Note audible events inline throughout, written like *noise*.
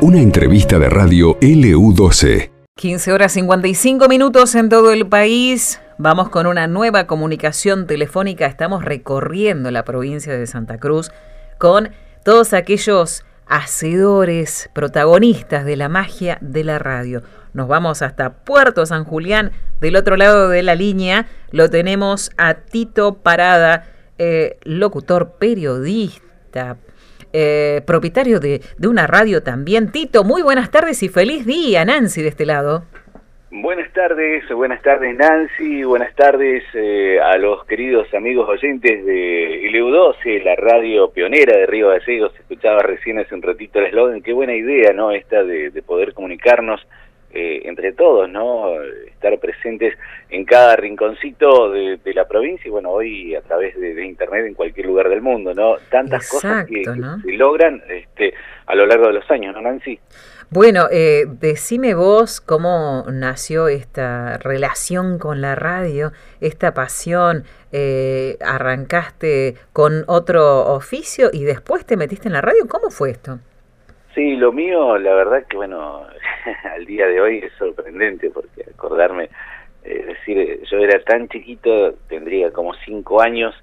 Una entrevista de radio LU12. 15 horas 55 minutos en todo el país. Vamos con una nueva comunicación telefónica. Estamos recorriendo la provincia de Santa Cruz con todos aquellos hacedores, protagonistas de la magia de la radio. Nos vamos hasta Puerto San Julián. Del otro lado de la línea lo tenemos a Tito Parada, eh, locutor, periodista, eh, propietario de, de, una radio también. Tito, muy buenas tardes y feliz día, Nancy, de este lado. Buenas tardes, buenas tardes Nancy, buenas tardes eh, a los queridos amigos oyentes de LU12, la radio pionera de Río Gallegos. Escuchaba recién hace un ratito el eslogan, qué buena idea, ¿no? Esta de, de poder comunicarnos eh, entre todos, ¿no? Estar presentes en cada rinconcito de, de, la provincia y bueno, hoy a través de, de, internet en cualquier lugar del mundo, ¿no? Tantas Exacto, cosas que, ¿no? que, se logran este, a lo largo de los años, ¿no, Nancy? Bueno, eh, decime vos cómo nació esta relación con la radio, esta pasión. Eh, ¿Arrancaste con otro oficio y después te metiste en la radio? ¿Cómo fue esto? Sí, lo mío, la verdad que bueno, *laughs* al día de hoy es sorprendente porque acordarme, eh, decir, yo era tan chiquito, tendría como cinco años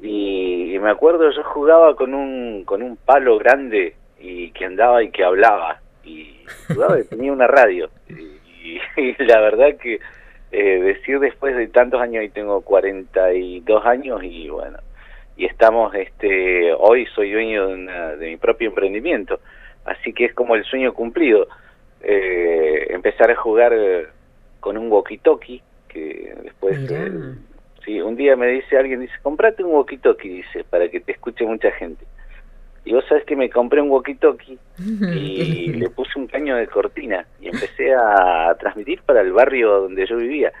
y, y, me acuerdo yo jugaba con un con un palo grande y que andaba y que hablaba y jugaba y *laughs* tenía una radio y, y la verdad que eh, decir después de tantos años y tengo 42 años y bueno y estamos este hoy soy dueño de, una, de mi propio emprendimiento así que es como el sueño cumplido. Eh, empezar a jugar con un walkie-talkie, que después, eh, sí, un día me dice alguien, dice, comprate un walkie-talkie, dice, para que te escuche mucha gente. Y vos sabés que me compré un walkie-talkie *laughs* y le puse un caño de cortina y empecé a transmitir para el barrio donde yo vivía.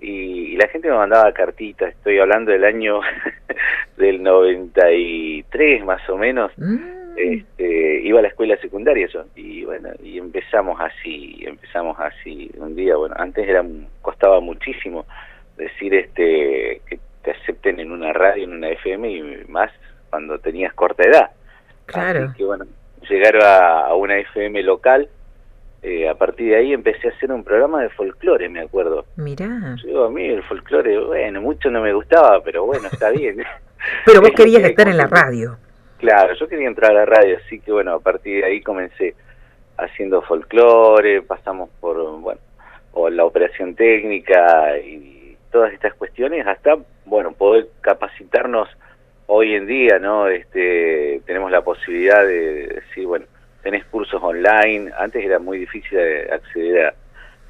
Y, y la gente me mandaba cartitas, estoy hablando del año *laughs* del 93 más o menos. Este, iba a la escuela secundaria yo y bueno y empezamos así empezamos así un día bueno antes era costaba muchísimo decir este que te acepten en una radio en una FM y más cuando tenías corta edad claro así que bueno llegar a, a una FM local eh, a partir de ahí empecé a hacer un programa de folclore, me acuerdo. Mirá. Yo, a mí el folclore, bueno, mucho no me gustaba, pero bueno, está bien. *laughs* pero *laughs* vos querías estar en la radio. Claro, yo quería entrar a la radio, así que bueno, a partir de ahí comencé haciendo folclore, pasamos por, bueno, o la operación técnica y todas estas cuestiones hasta, bueno, poder capacitarnos hoy en día, ¿no? Este, tenemos la posibilidad de decir, bueno, tenés cursos online, antes era muy difícil acceder a,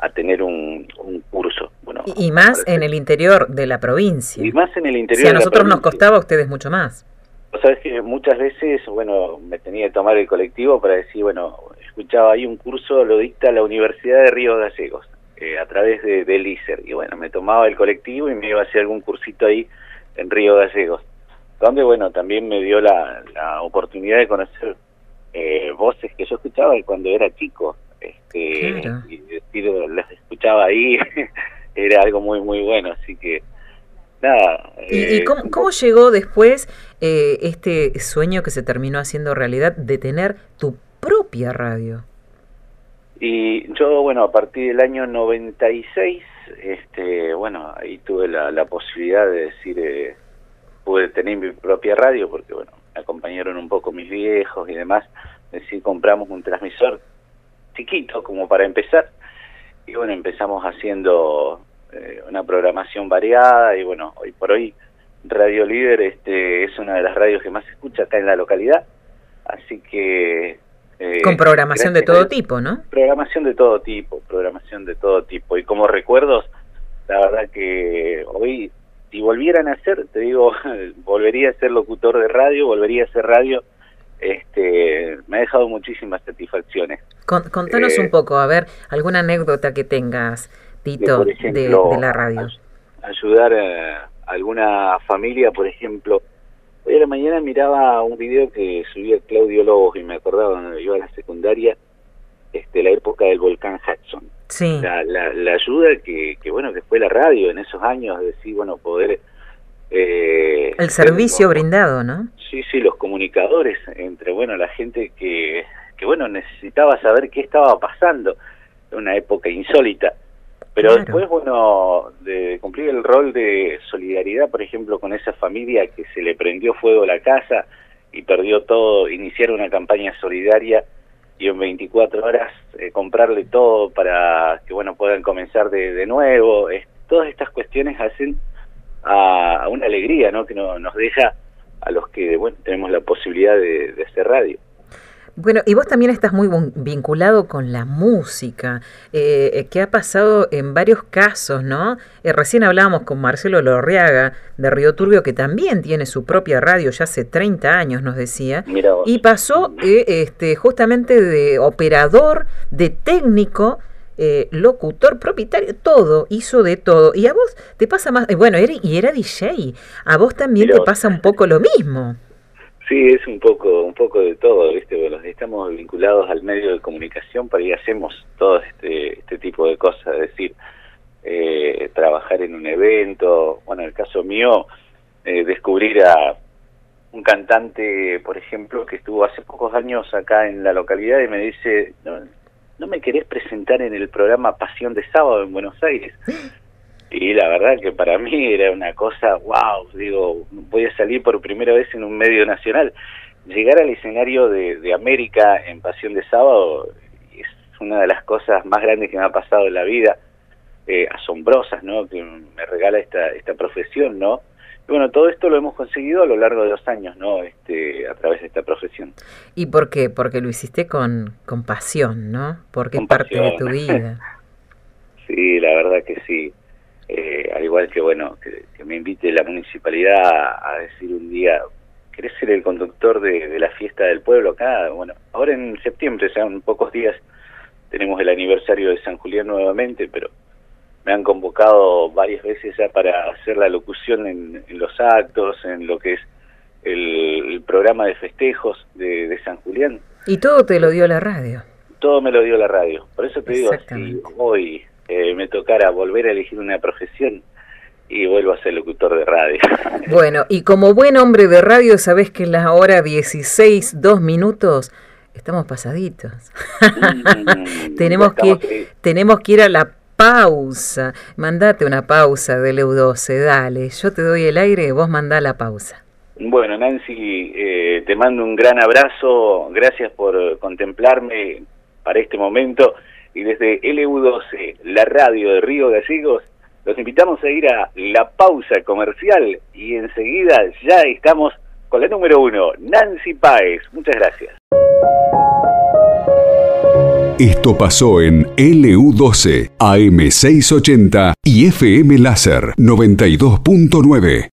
a tener un, un, curso. Bueno, y, y más en el interior de la provincia. Y más en el interior si a nosotros nos costaba, a ustedes mucho más. Sabes que muchas veces, bueno, me tenía que tomar el colectivo para decir, bueno, escuchaba ahí un curso, lo dicta la Universidad de Río Gallegos, eh, a través de, del. Y bueno, me tomaba el colectivo y me iba a hacer algún cursito ahí en Río Gallegos. Donde, bueno, también me dio la, la oportunidad de conocer eh, voces que yo escuchaba cuando era chico. Este, claro. Y decir, las escuchaba ahí, *laughs* era algo muy, muy bueno. Así que, nada. ¿Y, eh, y cómo, cómo, llegó después eh, este sueño que se terminó haciendo realidad de tener tu propia radio? Y yo, bueno, a partir del año 96, este, bueno, ahí tuve la, la posibilidad de decir, eh, pude tener mi propia radio, porque, bueno, me acompañaron un poco mis viejos y demás, es decir, compramos un transmisor chiquito como para empezar, y bueno, empezamos haciendo eh, una programación variada, y bueno, hoy por hoy Radio Líder este, es una de las radios que más se escucha acá en la localidad, así que eh, Con programación de todo tipo, ¿no? Programación de todo tipo, programación de todo tipo. Y como recuerdos, la verdad que hoy, si volvieran a ser, te digo, *laughs* volvería a ser locutor de radio, volvería a ser radio. Este, me ha dejado muchísimas satisfacciones. Con, contanos eh, un poco, a ver, alguna anécdota que tengas, Tito, de, ejemplo, de, de la radio. Ayudar a alguna familia, por ejemplo, Hoy a la mañana miraba un video que subía Claudio Lobos y me acordaba cuando iba a la secundaria, este, la época del volcán Hudson. Sí. La, la, la ayuda que, que, bueno, que fue la radio en esos años, decir, bueno, poder Eh, el servicio brindado, ¿no? Sí, sí, los comunicadores entre, bueno, la gente que, que, bueno, necesitaba saber qué estaba pasando una época insólita. Pero después, bueno, de cumplir el rol de solidaridad, por ejemplo, con esa familia que se le prendió fuego a la casa y perdió todo, iniciar una campaña solidaria y en 24 horas eh, comprarle todo para que, bueno, puedan comenzar de, nuevo. todas estas cuestiones hacen a, una alegría, ¿no? Que nos deja a los que, bueno, tenemos la posibilidad de hacer radio. Bueno, y vos también estás muy vinculado con la música, eh, eh, que ha pasado en varios casos, ¿no? Eh, recién hablábamos con Marcelo Lorriaga de Río Turbio, que también tiene su propia radio ya hace 30 años, nos decía, y pasó este, justamente de operador, de técnico, locutor, propietario, todo, hizo de todo. Y a vos te pasa más, bueno, y era DJ, a vos también te pasa un poco lo mismo. Sí, es un poco, un poco de todo, ¿viste? Bueno, estamos vinculados al medio de comunicación para ir hacemos todo este, este tipo de cosas, es decir, eh, trabajar en un evento, bueno, en el caso mío, eh, descubrir a un cantante, por ejemplo, que estuvo hace pocos años acá en la localidad y me dice, no, ¿no me querés presentar en el programa Pasión de Sábado en Buenos Aires? *laughs* y la verdad que para mí era una cosa, wow, digo, voy a salir por primera vez en un medio nacional. Llegar al escenario de, América en Pasión de Sábado es una de las cosas más grandes que me ha pasado en la vida, eh, asombrosas, ¿no? Que me regala esta, esta profesión, ¿no? Y bueno, todo esto lo hemos conseguido a lo largo de los años, ¿no? Este, a través de esta profesión. ¿Y por qué? Porque lo hiciste con, con pasión, ¿no? Porque es parte de tu vida. *laughs* sí, la verdad que sí eh, al igual que bueno que, me invite la municipalidad a, decir un día ¿querés ser el conductor de, la fiesta del pueblo acá? Bueno, ahora en septiembre, ya en pocos días, tenemos el aniversario de San Julián nuevamente, pero me han convocado varias veces ya para hacer la locución en, los actos, en lo que es el, programa de festejos de, San Julián. ¿Y todo te lo dio la radio? Todo me lo dio la radio. Por eso te digo, si hoy eh, me tocara volver a elegir una profesión y vuelvo a ser locutor de radio. *laughs* Bueno, y como buen hombre de radio, sabes que en la hora 16, dos minutos, estamos pasaditos. Mm, *laughs* tenemos, que, tenemos que ir a la pausa. Mandate una pausa del EU12, dale. Yo te doy el aire, vos mandá la pausa. Bueno, Nancy, eh, te mando un gran abrazo. Gracias por contemplarme para este momento y desde LU12, la radio de Río Gallegos, los invitamos a ir a la pausa comercial y enseguida ya estamos con la número uno, Nancy Páez. Muchas gracias. Esto pasó en LU12, AM680 y FM Láser 92.9.